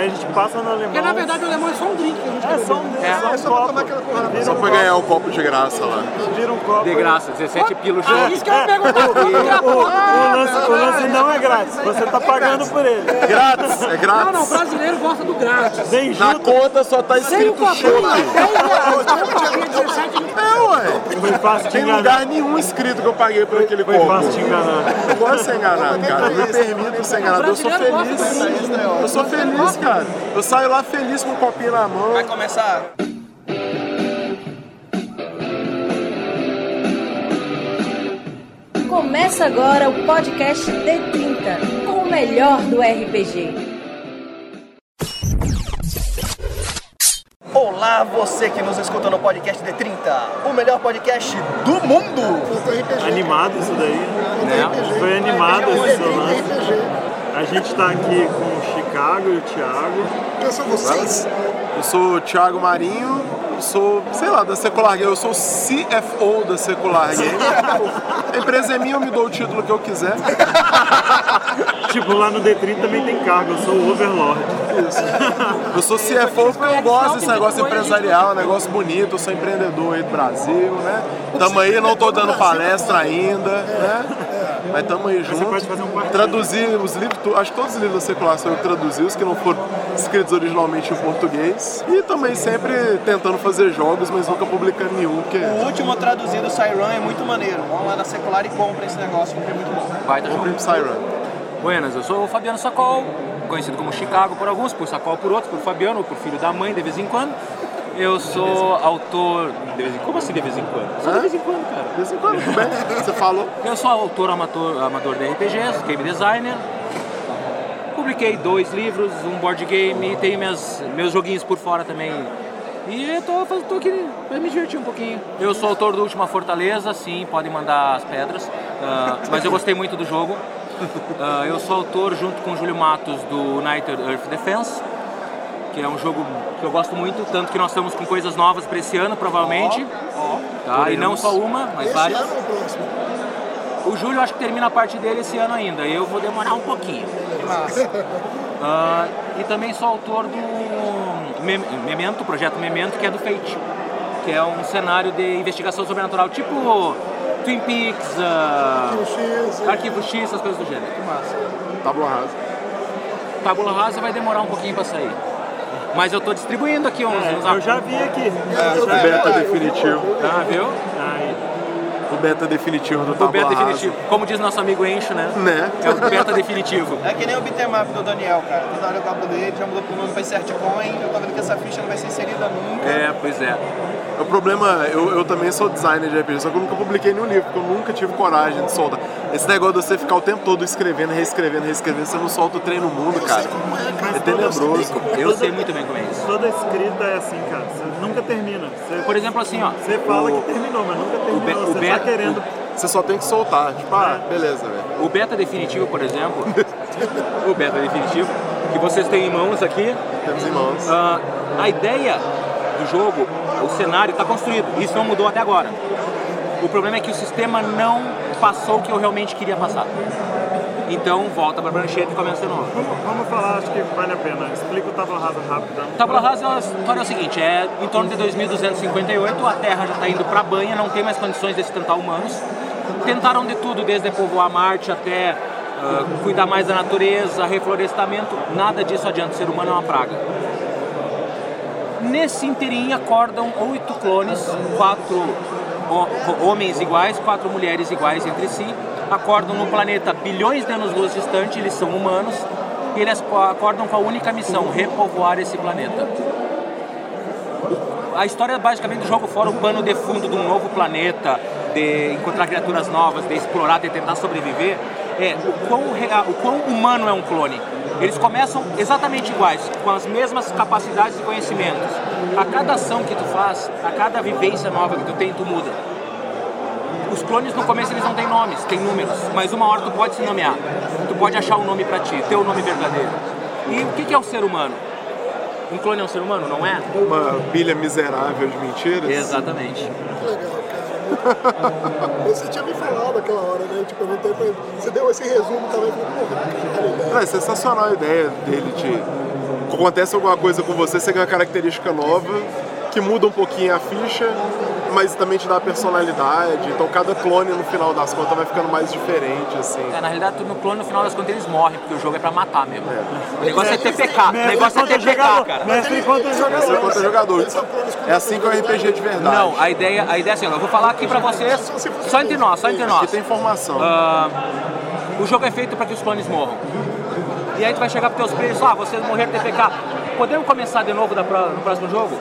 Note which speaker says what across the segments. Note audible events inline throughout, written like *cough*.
Speaker 1: Aí a gente passa no alemão.
Speaker 2: Porque na verdade o alemão é só um drink que a gente
Speaker 1: É só um,
Speaker 3: É,
Speaker 1: só um
Speaker 3: é só
Speaker 1: copo.
Speaker 3: tomar aquela porra
Speaker 1: Vira
Speaker 4: Só
Speaker 1: um
Speaker 4: pra ganhar o copo de graça lá.
Speaker 1: copo, Vira um copo.
Speaker 5: De graça, 17 pilos de
Speaker 2: Ah, isso que eu ia perguntar.
Speaker 1: O, o lance, o lance não é grátis, você tá pagando por ele.
Speaker 4: Grátis, é
Speaker 2: Não,
Speaker 4: grátis.
Speaker 2: não, o brasileiro gosta do grátis.
Speaker 1: Vem
Speaker 4: Na conta só tá
Speaker 2: Sem
Speaker 4: escrito
Speaker 2: copinho,
Speaker 4: chopp.
Speaker 2: 10 reais. Tem um copinho 17 mil.
Speaker 4: É, ué.
Speaker 1: foi fácil te
Speaker 4: Tem lugar nenhum escrito que eu paguei por aquele
Speaker 1: Foi
Speaker 4: copo.
Speaker 1: fácil te enganar.
Speaker 4: Eu gosto de ser enganado, cara. Eu me permito ser enganado. Eu sou feliz. Eu sou feliz, cara. Eu saio lá feliz com o copinho na mão.
Speaker 6: Vai começar.
Speaker 7: Começa agora o podcast D30, com o melhor do RPG.
Speaker 6: Olá, você que nos escuta no podcast D30, o melhor podcast do mundo.
Speaker 1: Animado isso daí. Foi animado esse lance. A gente tá aqui com o Chicago e o Thiago.
Speaker 3: Quem são vocês?
Speaker 4: Eu sou o Thiago Marinho, eu sou, sei lá, da Secular Game, eu sou o CFO da Secular Game. *laughs* A empresa é minha, eu me dou o título que eu quiser. *laughs*
Speaker 1: Tipo, lá no D30 também tem cargo, eu sou o Overlord.
Speaker 4: Eu sou CFO porque eu gosto desse negócio empresarial, negócio bonito, eu sou empreendedor aí do Brasil, né? Tamo aí, não tô dando palestra ainda, né? Mas tamo aí
Speaker 1: Você pode
Speaker 4: junto.
Speaker 1: fazer um partido.
Speaker 4: Traduzir os livros, acho que todos os livros da Secular são eu que traduzi, os que não foram escritos originalmente em português. E também sempre tentando fazer jogos, mas nunca publicando nenhum, que
Speaker 6: O último traduzido, Siren, é muito maneiro. Vão lá na Secular e comprem esse negócio, porque é muito bom.
Speaker 4: É o
Speaker 5: jogo.
Speaker 4: Pimp Siren.
Speaker 5: Buenas, eu sou o Fabiano Sacol, conhecido como Chicago por alguns, por Sacol por outros, por Fabiano, por filho da mãe de vez em quando. Eu sou autor. De vez em... Como assim de vez em quando? Só de vez em quando, cara.
Speaker 4: De vez em quando, tudo bem? *laughs* Você falou.
Speaker 5: Eu sou autor amador, amador de RPGs, game designer. Publiquei dois livros, um board game, tenho minhas, meus joguinhos por fora também. E eu tô, tô aqui pra me divertir um pouquinho. Eu sou autor do Última Fortaleza, sim, podem mandar as pedras. ah, mas eu gostei muito do jogo. Ah, eu sou autor, junto com o Júlio Matos, do United Earth Defense, que é um jogo que eu gosto muito, tanto que nós estamos com coisas novas para esse ano, provavelmente. Tá? E não só uma, mas
Speaker 3: Esse
Speaker 5: várias.
Speaker 3: ano ou o próximo?
Speaker 5: O Júlio acho que termina a parte dele esse ano ainda. Eu vou demorar um pouquinho.
Speaker 6: Que massa. *laughs*
Speaker 5: Ah, e também sou autor do Mem- Memento, projeto Memento, que é do Fate. Que é um cenário de investigação sobrenatural, tipo Twin Peaks, ah,
Speaker 3: X,
Speaker 5: Arquivo X, essas coisas do gênero.
Speaker 6: Que massa.
Speaker 4: Tábua rasa.
Speaker 5: Tábula rasa vai demorar um pouquinho pra sair. Mas eu tô distribuindo aqui uns. uns
Speaker 1: É, Eu já vi aqui.
Speaker 3: eu
Speaker 4: O beta definitivo.
Speaker 5: Ah, viu?
Speaker 1: Aí,
Speaker 4: O beta definitivo do
Speaker 5: O
Speaker 4: Tábua
Speaker 5: beta
Speaker 4: rasa.
Speaker 5: definitivo. Como diz nosso amigo Encho, né?
Speaker 4: Né?
Speaker 5: É o beta definitivo.
Speaker 6: É que nem o beatmap do Daniel, cara. Toda hora eu cabo dele, já mudou pro nome pra Certcoin. Eu tô vendo que essa ficha não vai ser inserida nunca.
Speaker 5: É, pois é.
Speaker 4: O problema, eu, eu também sou designer de RPG, só que eu nunca publiquei nenhum livro, porque eu nunca tive coragem de soltar. Esse negócio de você ficar o tempo todo escrevendo, reescrevendo, reescrevendo, você não solta o trem no mundo, cara. É tenebroso.
Speaker 5: Eu sei muito bem como é isso.
Speaker 1: toda escrita é assim, cara. Você nunca termina. Você,
Speaker 5: Por exemplo, assim, ó.
Speaker 1: você fala
Speaker 5: o-
Speaker 1: que terminou, mas nunca terminou.
Speaker 5: be- o
Speaker 1: você
Speaker 5: beta-
Speaker 1: tá querendo.
Speaker 4: Você só tem que soltar. Tipo, ah, beleza, velho.
Speaker 5: O beta definitivo, por exemplo, *laughs* o beta definitivo, que vocês têm em mãos aqui,
Speaker 4: Temos em mãos.
Speaker 5: ah, a ideia do jogo, o cenário está construído. Isso não mudou até agora. O problema é que o sistema não passou o que eu realmente queria passar. Então volta para a prancheta e começa de novo.
Speaker 1: Vamos, vamos falar, acho que vale a pena. Explica o Tábua Rasa rápido.
Speaker 5: Tábula rasa, a história é o seguinte, é em torno de 2258, a Terra já está indo para banha, não tem mais condições de sustentar humanos. Tentaram de tudo, desde povoar Marte até ah, cuidar mais da natureza, reflorestamento, nada disso adianta, o ser humano é uma praga. Nesse inteirinho acordam oito clones, quatro homens iguais, quatro mulheres iguais entre si, acordam no planeta bilhões de anos-luz distante, eles são humanos, e eles co- acordam com a única missão, repovoar esse planeta. A história basicamente do jogo, fora o pano de fundo de um novo planeta, de encontrar criaturas novas, de explorar, de tentar sobreviver, é o quão, o quão humano é um clone. Eles começam exatamente iguais, com as mesmas capacidades e conhecimentos. A cada ação que tu faz, a cada vivência nova que tu tem, tu muda. Os clones no começo eles não têm nomes, têm números, mas uma hora tu pode se nomear. Tu pode achar um nome pra ti, teu nome verdadeiro. E o que é o ser humano? Um clone é um ser humano, não é?
Speaker 4: Uma pilha miserável de mentiras.
Speaker 5: Exatamente.
Speaker 3: Que legal. *laughs* Você tinha me falado aquela hora, né? Eu perguntei pra ele. Você deu esse resumo também. Eu falei, porra, que caralho,
Speaker 4: É sensacional a ideia dele de acontece alguma coisa com você, você ganha uma característica nova, que muda um pouquinho a ficha, mas também te dá personalidade. Então cada clone no final das contas vai ficando mais diferente, assim.
Speaker 5: É, na realidade, no clone, no final das contas, eles morrem, porque o jogo é pra matar mesmo. O negócio é TPK, o negócio é TPK, cara.
Speaker 1: Mestre enquanto jogador.
Speaker 4: contra jogador. É assim que é o RPG de verdade.
Speaker 5: Não, a ideia, a ideia é assim, eu vou falar aqui pra vocês, só entre nós, só entre
Speaker 4: Aqui
Speaker 5: nós.
Speaker 4: tem informação.
Speaker 5: Ah, o jogo é feito para que os clones morram. E aí tu vai chegar pros teus players, ah, vocês morreram TPK. Podemos começar de novo no próximo jogo?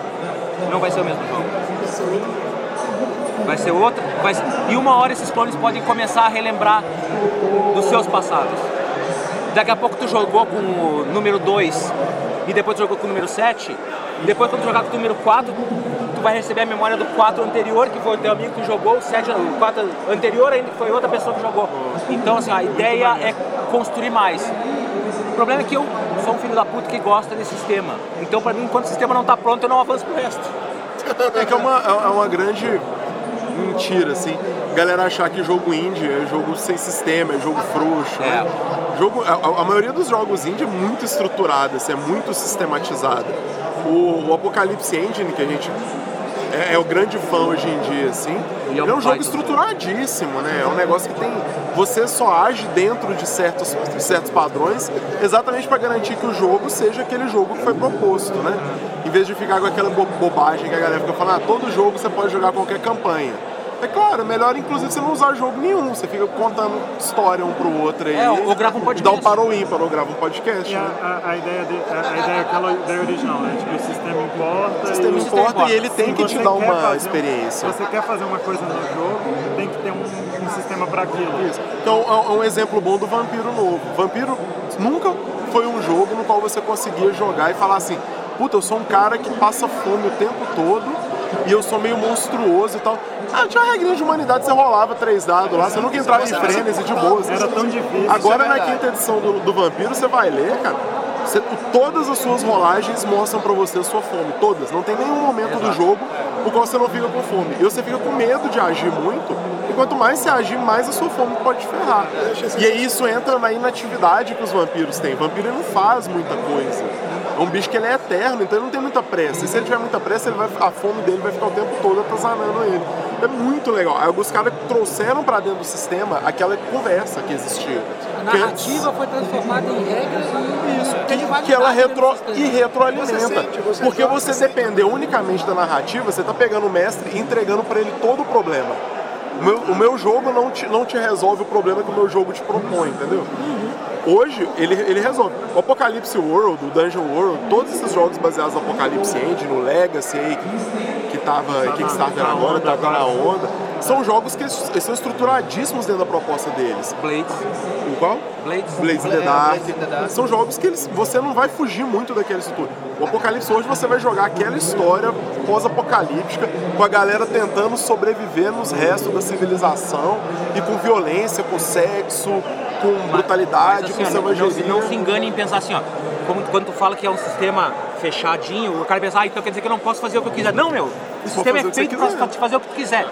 Speaker 5: Não vai ser o mesmo jogo. Vai ser outro. Vai ser- E uma hora esses clones podem começar a relembrar dos seus passados. Daqui a pouco tu jogou com o número 2 e depois tu jogou com o número 7. Depois quando tu jogar com o número 4, tu vai receber a memória do 4 anterior, que foi o teu amigo que jogou, o 7, o 4 anterior ainda, que foi outra pessoa que jogou. Então assim, a ideia é construir mais. O problema é que eu sou um filho da puta que gosta desse sistema. Então pra mim, enquanto o sistema não tá pronto, eu não avanço pro resto.
Speaker 4: É que é uma, é uma grande mentira, assim. Galera achar que jogo indie é jogo sem sistema, é jogo frouxo. né? Jogo, a, a maioria dos jogos indie é muito estruturada, assim, é muito sistematizada. O, o Apocalypse Engine, que a gente é, é o grande fã hoje em dia, assim,
Speaker 5: E é um
Speaker 4: é um jogo estruturadíssimo, né? É um negócio que tem. Você só age dentro de certos, de certos padrões exatamente para garantir que o jogo seja aquele jogo que foi proposto, né? Em vez de ficar com aquela bo- bobagem que a galera fica falando, ah, todo jogo você pode jogar qualquer campanha. É claro, é melhor inclusive você não usar jogo nenhum, você fica contando história um pro outro aí.
Speaker 5: É, ou- ou grava um podcast.
Speaker 4: Dá um para o ímpar, ou grava um podcast.
Speaker 1: E
Speaker 4: né?
Speaker 1: a, a, ideia de, a, a ideia é aquela ideia original, né? Tipo, o sistema importa.
Speaker 4: O sistema
Speaker 1: e-
Speaker 4: importa
Speaker 5: importa.
Speaker 4: e ele tem
Speaker 1: Se
Speaker 4: que te dar uma
Speaker 1: fazer
Speaker 4: experiência.
Speaker 1: Se você quer fazer uma coisa no jogo, tem que ter um, um sistema para aquilo.
Speaker 4: Isso. Então é um exemplo bom do Vampiro novo. Vampiro nunca foi um jogo no qual você conseguia jogar e falar assim, puta, eu sou um cara que passa fome o tempo todo e eu sou meio monstruoso e tal. Ah, tinha uma regrinha de humanidade, você rolava três dados lá, você nunca entrava em frênese de boa.
Speaker 1: Era tão difícil.
Speaker 4: Agora
Speaker 6: isso é
Speaker 4: na quinta edição do, do Vampiro você vai ler, cara. você- todas as suas rolagens mostram pra você a sua fome, todas. Não tem nenhum momento do jogo no qual você não fica com fome. E você fica com medo de agir muito. E quanto mais você agir, mais a sua fome pode te ferrar. E aí isso entra na inatividade que os vampiros têm. O vampiro não faz muita coisa. É um bicho que ele é eterno, então ele não tem muita pressa. E se ele tiver muita pressa, ele vai, a fome dele vai ficar o tempo todo atazanando ele. É muito legal. Aí os caras trouxeram pra dentro do sistema aquela conversa que existia.
Speaker 2: A
Speaker 4: Que
Speaker 2: narrativa foi transformada em regras e
Speaker 4: isso, que, que ela retro, e retroalimenta.
Speaker 3: Você sente, você
Speaker 4: porque você
Speaker 3: você
Speaker 4: depender unicamente da narrativa, você tá pegando o mestre e entregando pra ele todo o problema. O meu, o meu jogo não te, não te resolve o problema que o meu jogo te propõe, entendeu? Hoje, ele, ele resolve. O Apocalypse World, o Dungeon World, todos esses jogos baseados no Apocalypse Engine, no Legacy aí, que, que tava em Kickstarter
Speaker 1: na
Speaker 4: agora, tá na onda, são jogos que são estruturadíssimos dentro da proposta deles.
Speaker 5: Blades.
Speaker 4: O qual?
Speaker 5: Blades.
Speaker 4: Blades the
Speaker 6: É,
Speaker 4: Dark.
Speaker 6: Blades in the Dark.
Speaker 4: São jogos que eles, você não vai fugir muito daquela estrutura. O Apocalipse hoje você vai jogar aquela história pós-apocalíptica com a galera tentando sobreviver nos restos da civilização e com violência, com sexo, com brutalidade,
Speaker 5: Mas,
Speaker 4: com
Speaker 5: assim, não,
Speaker 4: selvageria.
Speaker 5: não se engane em pensar assim, ó. Como, quando tu fala que é um sistema fechadinho, o cara pensa, ah, então quer dizer que eu não posso fazer o que eu quiser. Não, meu. O sistema é feito pra te fazer o que tu quiser.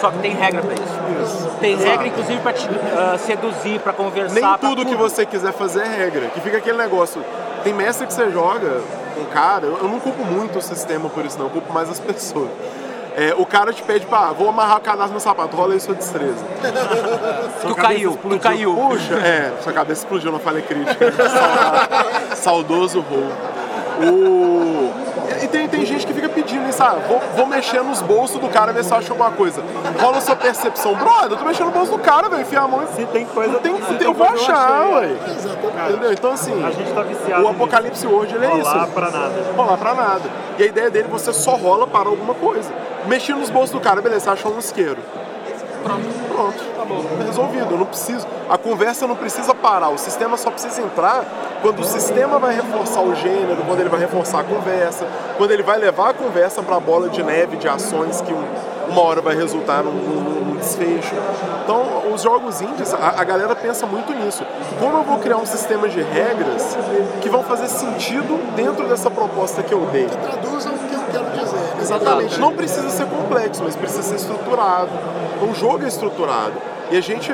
Speaker 5: Só que tem regra pra isso. Tem
Speaker 4: Exato.
Speaker 5: regra, inclusive, pra te ah, seduzir, pra conversar.
Speaker 4: Nem
Speaker 5: pra
Speaker 4: tudo que você quiser fazer é regra. Que fica aquele negócio. Tem mestre que você joga com cara, eu eu não culpo muito o sistema por isso, não, eu culpo mais as *laughs* pessoas. É, o cara te pede pra, ah, vou amarrar o cadastro no sapato, rola aí sua destreza.
Speaker 5: Tu caiu, tu caiu.
Speaker 4: Puxa, é, sua cabeça explodiu na falha crítica. *laughs* Saudoso rol. O... E tem, tem gente que fica pedindo isso, ah, vou, vou mexer nos bolsos do cara ver se acha alguma coisa. Rola sua percepção. Brother, eu tô mexendo no bolso do cara, velho, enfia a mão
Speaker 1: Se tem coisa,
Speaker 4: tem,
Speaker 1: se
Speaker 4: eu vou achar,
Speaker 1: achei.
Speaker 4: ué. Entendeu? Então assim,
Speaker 1: A gente tá viciado
Speaker 4: o Apocalipse World ele é
Speaker 1: nisso. Rolar
Speaker 4: isso.
Speaker 1: pra nada.
Speaker 4: Rolar pra nada. E a ideia dele, você só rola para alguma coisa. Mexer nos bolsos do cara, beleza, você achou um isqueiro. Pronto, acabou. Resolvido, eu não preciso. A conversa não precisa parar, o sistema só precisa entrar quando o sistema vai reforçar o gênero, quando ele vai reforçar a conversa, quando ele vai levar a conversa para a bola de neve de ações que um- uma hora vai resultar num, num- num desfecho. Então, os jogos indies, a, a galera pensa muito nisso. Como eu vou criar um sistema de regras que vão fazer sentido dentro dessa proposta que eu dei?
Speaker 3: Traduzam o que dizer.
Speaker 4: Exatamente. Não precisa ser complexo, mas precisa ser estruturado. O jogo é estruturado. E a gente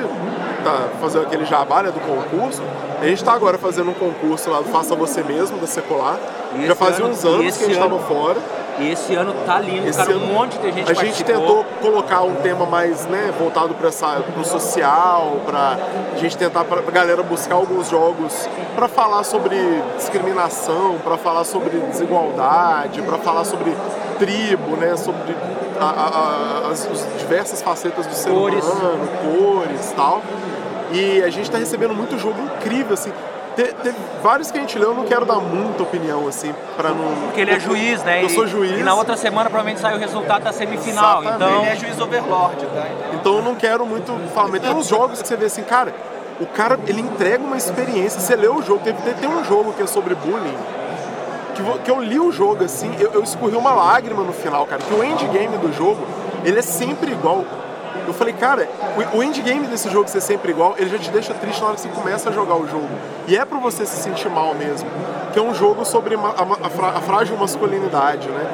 Speaker 4: tá fazendo aquele jabá né, do concurso, a gente tá agora fazendo um concurso lá do Faça Você Mesmo, da Secular.
Speaker 5: E
Speaker 4: Já fazia
Speaker 5: ano-
Speaker 4: uns anos
Speaker 5: esse
Speaker 4: que a gente
Speaker 5: ano-
Speaker 4: tava fora.
Speaker 5: E esse ano tá lindo,
Speaker 4: Esse
Speaker 5: cara.
Speaker 4: ano
Speaker 5: Um monte de gente
Speaker 4: A gente tentou colocar um tema mais né, voltado para o social, para a gente tentar para a galera buscar alguns jogos para falar sobre discriminação, para falar sobre desigualdade, para falar sobre tribo, né, sobre a- a- a- as, as diversas facetas do ser
Speaker 5: Cores.
Speaker 4: humano, cores e tal. E a gente está recebendo muito jogo incrível, assim. Te- Teve vários que a gente leu, eu não quero dar muita opinião, assim, para não...
Speaker 5: Porque ele é juiz, né?
Speaker 4: Eu sou juiz.
Speaker 5: E na outra semana provavelmente sai o resultado da semifinal.
Speaker 4: Exatamente.
Speaker 5: Então,
Speaker 6: Ele é juiz overlord, tá?
Speaker 4: Então eu não quero muito falar, mas tem uns jogos que você vê assim, cara, o cara ele entrega uma experiência. Você lê o jogo, tem, tem um jogo que é sobre bullying. Que, que eu li o jogo assim, eu, eu escorri uma lágrima no final, cara. Que o endgame do jogo, ele é sempre igual. Eu falei, cara, o, o endgame desse jogo ser sempre igual, ele já te deixa triste na hora que você começa a jogar o jogo. E é pra você se sentir mal mesmo. Que é um jogo sobre ma- a, a fra- a frágil masculinidade, né?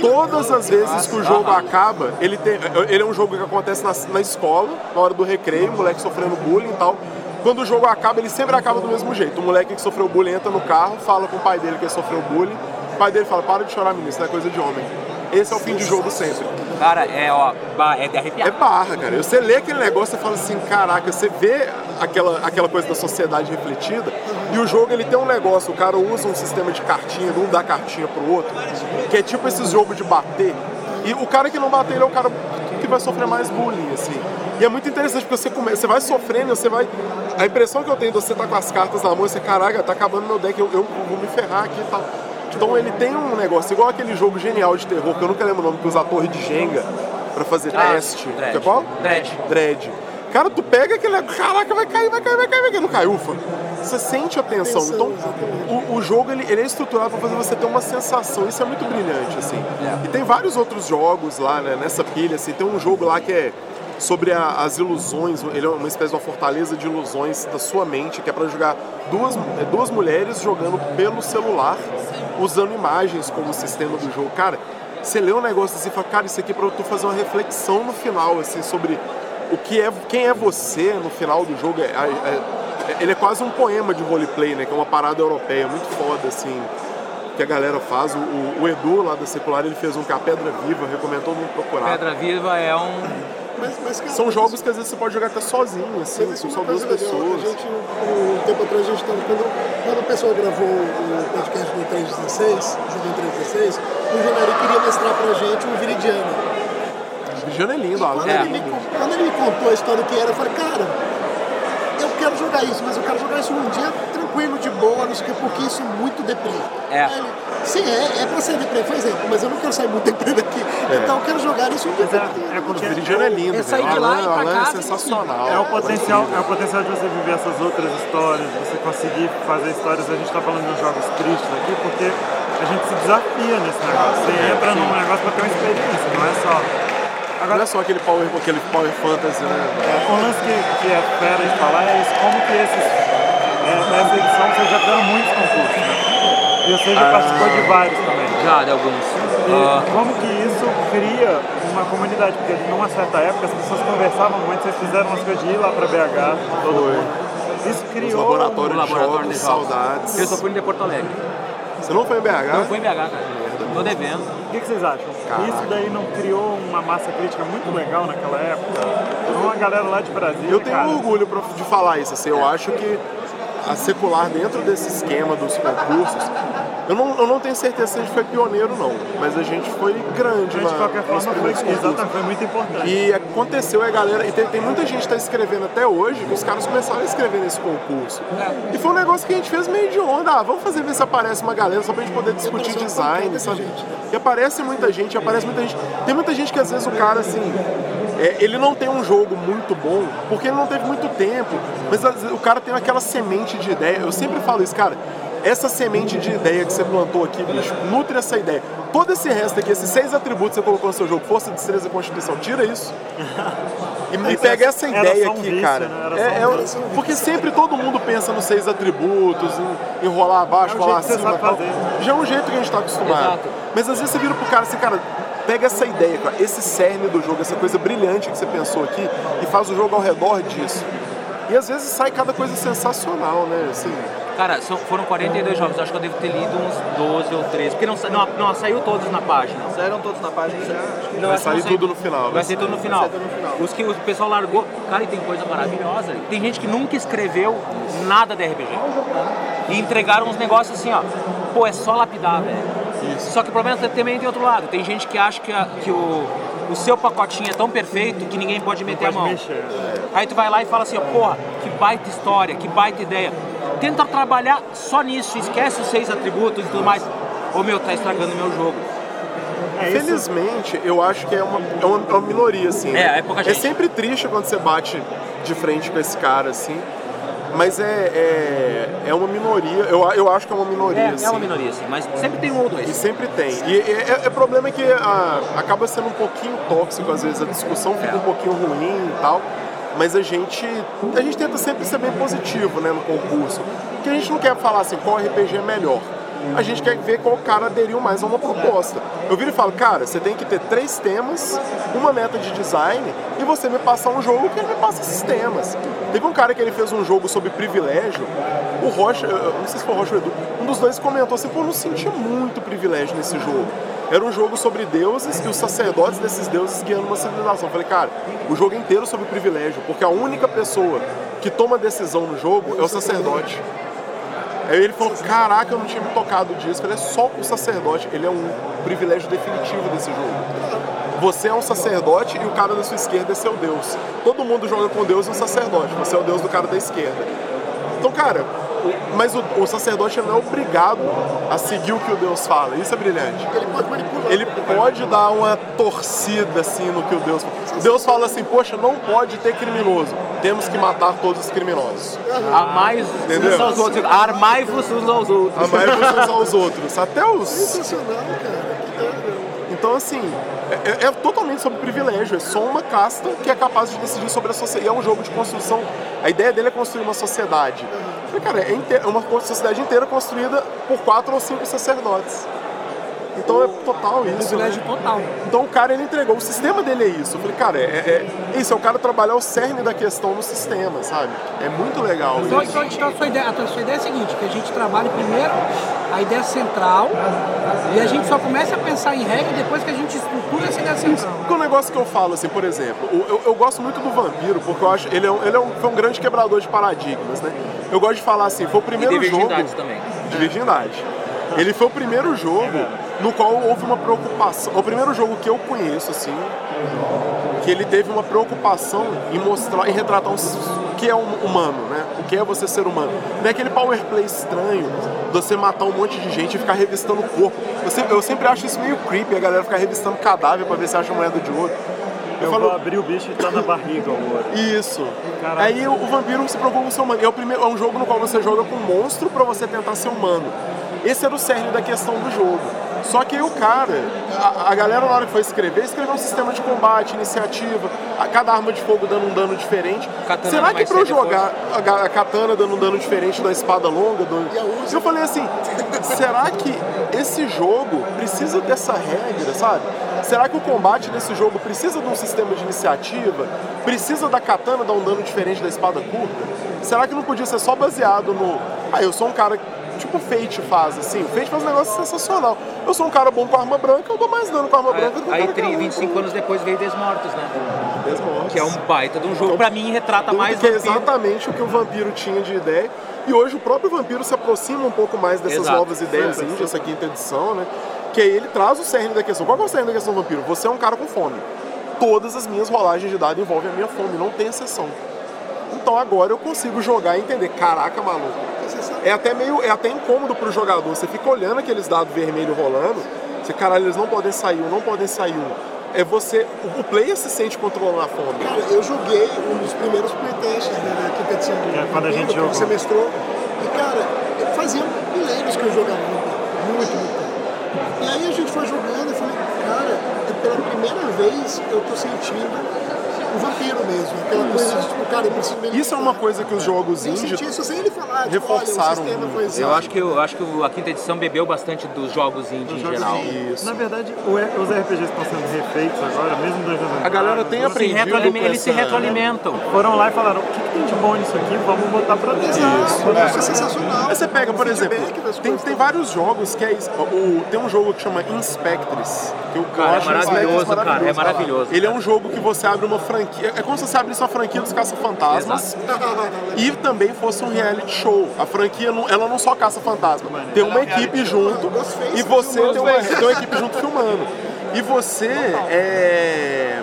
Speaker 4: Todas as vezes que o jogo acaba, ele, tem, ele é um jogo que acontece na, na escola, na hora do recreio, o moleque sofrendo bullying e tal. Quando o jogo acaba, ele sempre acaba do mesmo jeito. O moleque que sofreu bullying entra no carro, fala com o pai dele que ele sofreu bullying. O pai dele fala, para de chorar, menino, isso não é coisa de homem. Esse é o fim de jogo sempre.
Speaker 5: cara, é, ó, é de arrepiar.
Speaker 4: É barra, cara. Você lê aquele negócio e fala assim, caraca, você vê aquela, aquela coisa da sociedade refletida e o jogo ele tem um negócio, o cara usa um sistema de cartinha, um dá cartinha pro outro, que é tipo esses jogos de bater. E o cara que não bater, ele é o cara que vai sofrer mais bullying, assim. E é muito interessante porque você, come... você vai sofrendo, você vai. A impressão que eu tenho de você tá com as cartas na mão e você, caraca, tá acabando meu deck, eu, eu vou me ferrar aqui e tal. Então ele tem um negócio, igual aquele jogo genial de terror, que eu nunca lembro o nome, que usa a torre de Jenga pra fazer teste.
Speaker 5: Dread.
Speaker 4: Que é qual?
Speaker 5: Dread.
Speaker 4: Dread. Cara, tu pega aquele. Caraca, vai cair, vai cair, vai cair, vai cair. Não cai, ufa. Você sente a tensão. Então, o, o jogo ele, ele é estruturado pra fazer você ter uma sensação. Isso é muito brilhante, assim.
Speaker 5: É.
Speaker 4: E tem vários outros jogos lá, né, nessa pilha, assim. Tem um jogo lá que é sobre a- as ilusões. Ele é uma espécie de uma fortaleza de ilusões da sua mente, que é pra jogar duas, é, duas mulheres jogando pelo celular, usando imagens como sistema do jogo. Cara, você lê um negócio assim e fala, cara, isso aqui é pra tu fazer uma reflexão no final, assim, sobre o que é, quem é você no final do jogo. É, é- é- ele é quase um poema de roleplay, né? Que é uma parada europeia, muito foda, assim, que a galera faz. O, o- Edu, lá da Secular, ele fez um que é a Pedra Viva, recomendo todo mundo procurar.
Speaker 5: Pedra Viva é um.
Speaker 3: Mas, mas, cara,
Speaker 4: São jogos que às vezes você pode jogar até sozinho, assim,
Speaker 3: Mas é
Speaker 4: só
Speaker 3: uma
Speaker 4: duas
Speaker 3: legal. A
Speaker 4: pessoas.
Speaker 3: gente, um tempo atrás, a gente estava. Quando, quando o pessoal gravou o podcast do 316, jogo em 316, o Janari queria mestrar pra gente o Viridiano.
Speaker 4: Vigiano é lindo, Alan.
Speaker 3: Quando,
Speaker 4: é
Speaker 3: ele quando ele me contou a história do que era, eu falei, cara, eu quero jogar isso, mas eu quero jogar isso num dia tranquilo, de boa, não sei o que, porque isso é muito deprê.
Speaker 5: É.
Speaker 3: Sim, é, é pra ser deprê, por exemplo, mas eu não quero sair muito deprê daqui. Então eu quero jogar isso um dia
Speaker 1: é, é porque
Speaker 4: Viridiano é lindo,
Speaker 2: É sair de lá e pra
Speaker 4: é
Speaker 2: casa e
Speaker 4: sensacional.
Speaker 1: é o potencial, é o potencial de você viver essas outras histórias, você conseguir fazer histórias. A gente tá falando de jogos tristes aqui porque a gente se desafia nesse negócio. Você entra num negócio pra ter uma experiência, não é só.
Speaker 4: Não
Speaker 1: Agora,
Speaker 4: é só aquele power, aquele power fantasy, né?
Speaker 1: um lance que, que é fera de falar é isso, como que esses, é, nessa edição vocês já fizeram muitos concursos, né? E você já participou de vários também.
Speaker 5: Já, de alguns.
Speaker 1: E
Speaker 5: Ah,
Speaker 1: como que isso cria uma comunidade? Porque numa certa época as pessoas conversavam muito, vocês fizeram umas coisas de ir lá pra BH, todo mundo. Isso
Speaker 4: Os
Speaker 1: criou.
Speaker 4: laboratórios
Speaker 5: o
Speaker 4: de
Speaker 5: laboratório
Speaker 4: jogos,
Speaker 5: de jogos.
Speaker 4: saudades.
Speaker 5: Eu só fui de Porto Alegre.
Speaker 4: Você não foi em BH?
Speaker 5: Não fui em BH, cara. Tô devendo.
Speaker 1: O que, que vocês acham? Isso daí não criou uma massa crítica muito legal naquela época? Uma galera lá de Brasília.
Speaker 4: Eu tenho
Speaker 1: cara,
Speaker 4: orgulho pra- de falar isso, assim, eu acho que a secular dentro desse esquema dos concursos, eu não, eu não tenho certeza se a gente foi pioneiro não, mas a gente foi grande
Speaker 1: Mas de
Speaker 4: na,
Speaker 1: qualquer
Speaker 4: nos
Speaker 1: forma foi,
Speaker 4: primeiros concursos.
Speaker 1: exatamente, foi muito importante.
Speaker 4: E aconteceu, a galera. E tem, tem muita gente que tá escrevendo até hoje que os caras começaram a escrever nesse concurso. E foi um negócio que a gente fez meio de onda. Ah, vamos fazer ver se aparece uma galera só pra gente poder discutir design, sabe? E aparece muita gente, aparece muita gente. Tem muita gente que às vezes o cara, assim. É, ele não tem um jogo muito bom porque ele não teve muito tempo, mas vezes o cara tem aquela semente de ideia. Eu sempre falo isso, cara. Essa semente de ideia que você plantou aqui, bicho, nutre essa ideia. Todo esse resto aqui, esses seis atributos que você colocou no seu jogo, força, destreza e constituição, tira isso. *laughs* E, e pega essa ideia
Speaker 1: um
Speaker 4: aqui,
Speaker 1: vício,
Speaker 4: cara.
Speaker 1: né?
Speaker 4: É-
Speaker 1: um
Speaker 4: é-
Speaker 1: vício.
Speaker 4: porque sempre todo mundo pensa nos seis atributos, em, em rolar abaixo,
Speaker 1: É o
Speaker 4: rolar acima. Já é um jeito que a gente tá acostumado.
Speaker 5: Exato.
Speaker 4: Mas às vezes você vira pro cara assim, cara, pega essa ideia, cara, esse cerne do jogo, essa coisa brilhante que você pensou aqui, e faz o jogo ao redor disso. E às vezes sai cada coisa sensacional, né? Assim,
Speaker 5: Cara, são- foram 42 jogos, acho que eu devo ter lido uns 12 ou 13, porque não, não, não saiu todos na página.
Speaker 6: Saíram todos na página já.
Speaker 5: Não,
Speaker 4: vai
Speaker 5: acho que não
Speaker 4: sair
Speaker 5: saiu-
Speaker 4: tudo no final.
Speaker 5: Vai
Speaker 4: né?
Speaker 5: ser tudo no final. Os que o pessoal largou, cara, e tem coisa maravilhosa. Tem gente que nunca escreveu nada de RPG. E entregaram uns negócios assim, ó. Pô, é só lapidar, velho. Só que o problema é também tem outro lado. Tem gente que acha que, a- que o, o seu pacotinho é tão perfeito que ninguém pode meter
Speaker 1: Pode
Speaker 5: a mão.
Speaker 1: mexer.
Speaker 5: Aí tu vai lá e fala assim, ó, porra, que baita história, que baita ideia. Tenta trabalhar só nisso, esquece os seis atributos e tudo mais. Ô meu, tá estragando meu jogo.
Speaker 1: É isso.
Speaker 4: Felizmente, eu acho que é uma, é uma, é uma minoria, assim.
Speaker 5: É, é pouca gente.
Speaker 4: sempre triste quando você bate de frente com esse cara, assim. Mas é, é, é uma minoria, eu, eu acho que é uma minoria,
Speaker 5: É,
Speaker 4: assim.
Speaker 5: é uma minoria, sim, mas sempre tem um ou
Speaker 4: E
Speaker 5: dois.
Speaker 4: sempre tem. E é, é- é problema que ah, acaba sendo um pouquinho tóxico, às vezes a discussão fica
Speaker 5: É.
Speaker 4: um pouquinho ruim e tal. Mas a gente, a gente tenta sempre ser bem positivo né, no concurso. Porque a gente não quer falar assim, qual RPG é melhor. A gente quer ver qual cara aderiu mais a uma proposta. Eu viro e falo, cara, você tem que ter três temas, uma meta de design, e você me passar um jogo que ele me passa esses temas. Teve um cara que ele fez um jogo sobre privilégio, o Rocha, não sei se foi o Rocha ou Edu, um dos dois comentou assim, pô, eu não senti muito privilégio nesse jogo. Era um jogo sobre deuses e os sacerdotes desses deuses guiando uma civilização. Eu falei, cara, o jogo inteiro é sobre privilégio, porque a única pessoa que toma decisão no jogo é o sacerdote. Aí ele falou, caraca, eu não tinha me tocado disso. Falei, é só o sacerdote, ele é um privilégio definitivo desse jogo. Você é um sacerdote e o cara da sua esquerda é seu Deus. Todo mundo joga com Deus e um sacerdote. Você é o Deus do cara da esquerda. Então, cara, mas o, o sacerdote não é obrigado a seguir o que o Deus fala. Isso é brilhante.
Speaker 3: Ele pode manipular.
Speaker 4: Ele pode dar uma torcida assim no que o Deus fala. Deus fala assim, poxa, não pode ter criminoso. Temos que matar todos os criminosos.
Speaker 5: Amai uns aos outros, armai-vos uns aos outros.
Speaker 4: Amar uns aos outros. Até os.
Speaker 3: Sensacional, cara.
Speaker 4: Então, assim, é, é- é totalmente sobre privilégio. É só uma casta que é capaz de decidir sobre a sociedade. E é um jogo de construção. A ideia dele é construir uma sociedade. Cara, é, é uma sociedade inteira construída por quatro ou cinco sacerdotes. Então é total isso. né?
Speaker 2: Privilégio total.
Speaker 4: Então o cara ele entregou, o sistema dele é isso. Eu falei, cara, é, é isso, é o cara trabalhar o cerne da questão no sistema, sabe? É muito legal.
Speaker 2: Então,
Speaker 4: isso.
Speaker 2: então, então a, sua ideia, a sua ideia é a seguinte, que a gente trabalhe primeiro a ideia central e a gente só começa a pensar em regra depois que a gente estrutura essa ideia central.
Speaker 4: Porque o negócio que eu falo, assim, por exemplo, eu, eu gosto muito do vampiro, porque eu acho ele, é um, ele é um, foi um grande quebrador de paradigmas, né? Eu gosto de falar assim, foi o
Speaker 5: E
Speaker 4: primeiro
Speaker 5: de
Speaker 4: jogo
Speaker 5: também.
Speaker 4: de virgindade. Ele foi o primeiro jogo no qual houve uma preocupação. O primeiro jogo que eu conheço, assim, que ele teve uma preocupação em mostrar, em retratar um- o que é um humano, né? O que é você ser humano. Não é aquele power play estranho de você matar um monte de gente e ficar revistando o corpo. Eu sempre, eu sempre acho isso meio creepy, a galera ficar revistando cadáver pra ver se acha moeda de ouro.
Speaker 1: Eu
Speaker 4: falo-
Speaker 1: vou abrir o bicho e tá na barriga ouro.
Speaker 4: Isso.
Speaker 1: Caraca.
Speaker 4: Aí o, vampiro se preocupa com o ser humano. É, o primeiro, é um jogo no qual você joga com um monstro pra você tentar ser humano. Esse era o cerne da questão do jogo. Só que aí o cara, a, a galera na hora que foi escrever, escreveu um sistema de combate, iniciativa, a, cada arma de fogo dando um dano diferente.
Speaker 5: Katana
Speaker 4: Será que pra eu jogar a, a katana dando um dano diferente da espada longa? Do... Eu falei assim, será que esse jogo precisa dessa regra, sabe? Será que o combate desse jogo precisa de um sistema de iniciativa? Precisa da katana dar um dano diferente da espada curta? Será que não podia ser só baseado no. Ah, eu sou um cara. Tipo o Fate faz, assim. O Fate faz um negócio sensacional. Eu sou um cara bom com arma branca, eu dou mais dano com arma branca do que
Speaker 5: Aí,
Speaker 4: cara que é
Speaker 5: tri-
Speaker 4: ruim
Speaker 5: 25
Speaker 4: com
Speaker 5: anos depois veio Desmortos, né?
Speaker 4: Desmortes.
Speaker 5: Que é um baita de um jogo. Pra mim, retrata mais
Speaker 4: que é exatamente o que o vampiro tinha de ideia. E hoje o próprio vampiro se aproxima um pouco mais dessas
Speaker 5: Exato.
Speaker 4: novas ideias indie, essa quinta edição, né? Que aí ele traz o cerne da questão. Qual é o cerne da questão do vampiro? Você é um cara com fome. Todas as minhas rolagens de dado envolvem a minha fome, não tem exceção. Então agora eu consigo jogar e entender, caraca, maluco. É até meio, é até incômodo pro jogador. Você fica olhando aqueles dados vermelhos rolando, você, caralho, eles não podem sair um, não podem sair um. É você, o- player se sente controlando a fome.
Speaker 3: Cara, eu joguei um dos primeiros playtests né, da quinta edição do
Speaker 1: É, quando a gente jogou.
Speaker 3: você mestrou. E cara, eu fazia milênios que eu jogava. Muito, muito. E aí a gente foi jogando e falei, cara, é pela primeira vez eu tô sentindo o vampiro mesmo. Aquela coisa de tipo, cara, eu preciso me
Speaker 4: Isso é uma coisa que os jogos indie
Speaker 3: senti isso sem ele falar. Tipo,
Speaker 4: reforçaram
Speaker 3: olha, o sistema foi.
Speaker 5: Eu acho que, eu acho que a quinta edição bebeu bastante dos jogos indie em geral.
Speaker 4: Isso.
Speaker 1: Na verdade, os RPGs estão sendo refeitos agora, mesmo and
Speaker 4: A galera tem aprendido
Speaker 5: eles se retroalimentam.
Speaker 1: foram lá e falaram tem de bom nisso aqui, vamos botar pra dentro.
Speaker 3: Exato, isso é sensacional.
Speaker 4: Aí você pega, por exemplo, tem, tem vários jogos que é isso. O, tem um jogo que chama Inspectres. Que eu
Speaker 5: Cara, é
Speaker 4: acho o Inspectres
Speaker 5: maravilhoso, cara, é maravilhoso.
Speaker 4: Ele é um jogo que você abre uma franquia. É como se você abrisse uma franquia dos caça-fantasmas e também fosse um reality show. A franquia, não, ela não só caça fantasma, tem uma equipe junto e você tem uma, tem uma equipe junto filmando. E você é,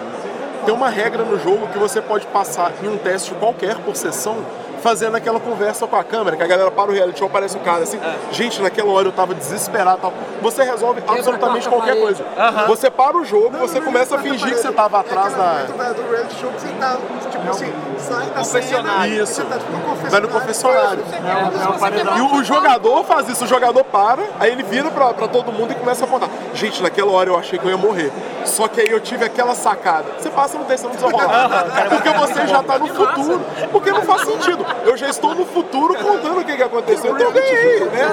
Speaker 4: tem uma regra no jogo que você pode passar em um teste qualquer por sessão fazendo aquela conversa com a câmera, que a galera para o reality show, aparece o cara assim, gente, naquela hora eu tava desesperado e tal. Você resolve absolutamente
Speaker 2: quarta
Speaker 4: qualquer
Speaker 2: parede.
Speaker 4: coisa. Você para o jogo, você começa a fingir que você tava atrás
Speaker 3: é
Speaker 4: da...
Speaker 3: do reality show que você tá, tipo assim, sai da cena e
Speaker 4: Isso.
Speaker 3: você tá tipo, no confessionário.
Speaker 4: Vai no confessionário.
Speaker 1: É o paredão.
Speaker 4: E o, jogador faz isso, o jogador para, aí ele vira pra, pra todo mundo e começa a apontar. Gente, naquela hora eu achei que eu ia morrer. Só que aí eu tive aquela sacada. Você passa no teste, você não precisa rolar. Porque você já tá no futuro. Porque não faz sentido. Eu já estou no futuro contando o que, que aconteceu. Então eu ganhei, né?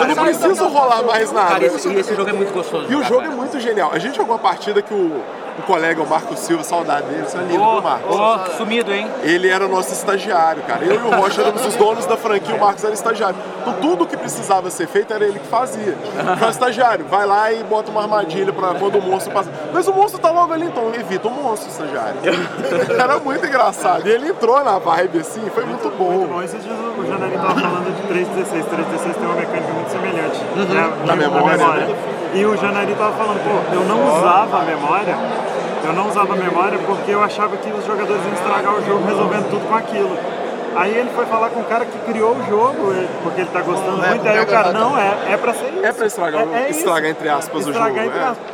Speaker 4: Eu não preciso rolar mais nada.
Speaker 5: Cara, esse, e esse jogo é muito gostoso.
Speaker 4: E o jogo é muito genial. A gente jogou uma partida que o, o colega, o Marco Silva, saudade dele, você é lindo, viu, Marcos?
Speaker 5: Ó, sumido, hein?
Speaker 4: Ele era nosso estagiário, cara. Eu e o Rocha éramos os donos da franquia, o Marcos era estagiário. Então tudo que precisava ser feito era ele que fazia. Então, estagiário, vai lá e bota uma armadilha pra quando o monstro passa. Mas o monstro tá logo ali, então evita o monstro, estagiário. *laughs* Era muito engraçado. E ele entrou na vibe assim, foi muito
Speaker 1: Muito
Speaker 4: bom.
Speaker 1: bom. Esses dias o Janari tava falando de 316. 316 tem uma mecânica muito semelhante. né,
Speaker 4: Na
Speaker 1: de-
Speaker 4: memória,
Speaker 1: E o Janari tava falando, pô, eu não usava a memória, eu não usava a memória porque eu achava que os jogadores iam estragar o jogo resolvendo tudo com aquilo. Aí ele foi falar com o cara que criou o jogo, porque ele tá gostando
Speaker 6: é,
Speaker 1: muito, aí o cara, não, é, é pra ser isso.
Speaker 4: É pra estragar o-
Speaker 1: É- é
Speaker 4: estragar, entre aspas, o
Speaker 1: Estragar
Speaker 4: jogo,
Speaker 1: entre
Speaker 4: é.
Speaker 1: aspas.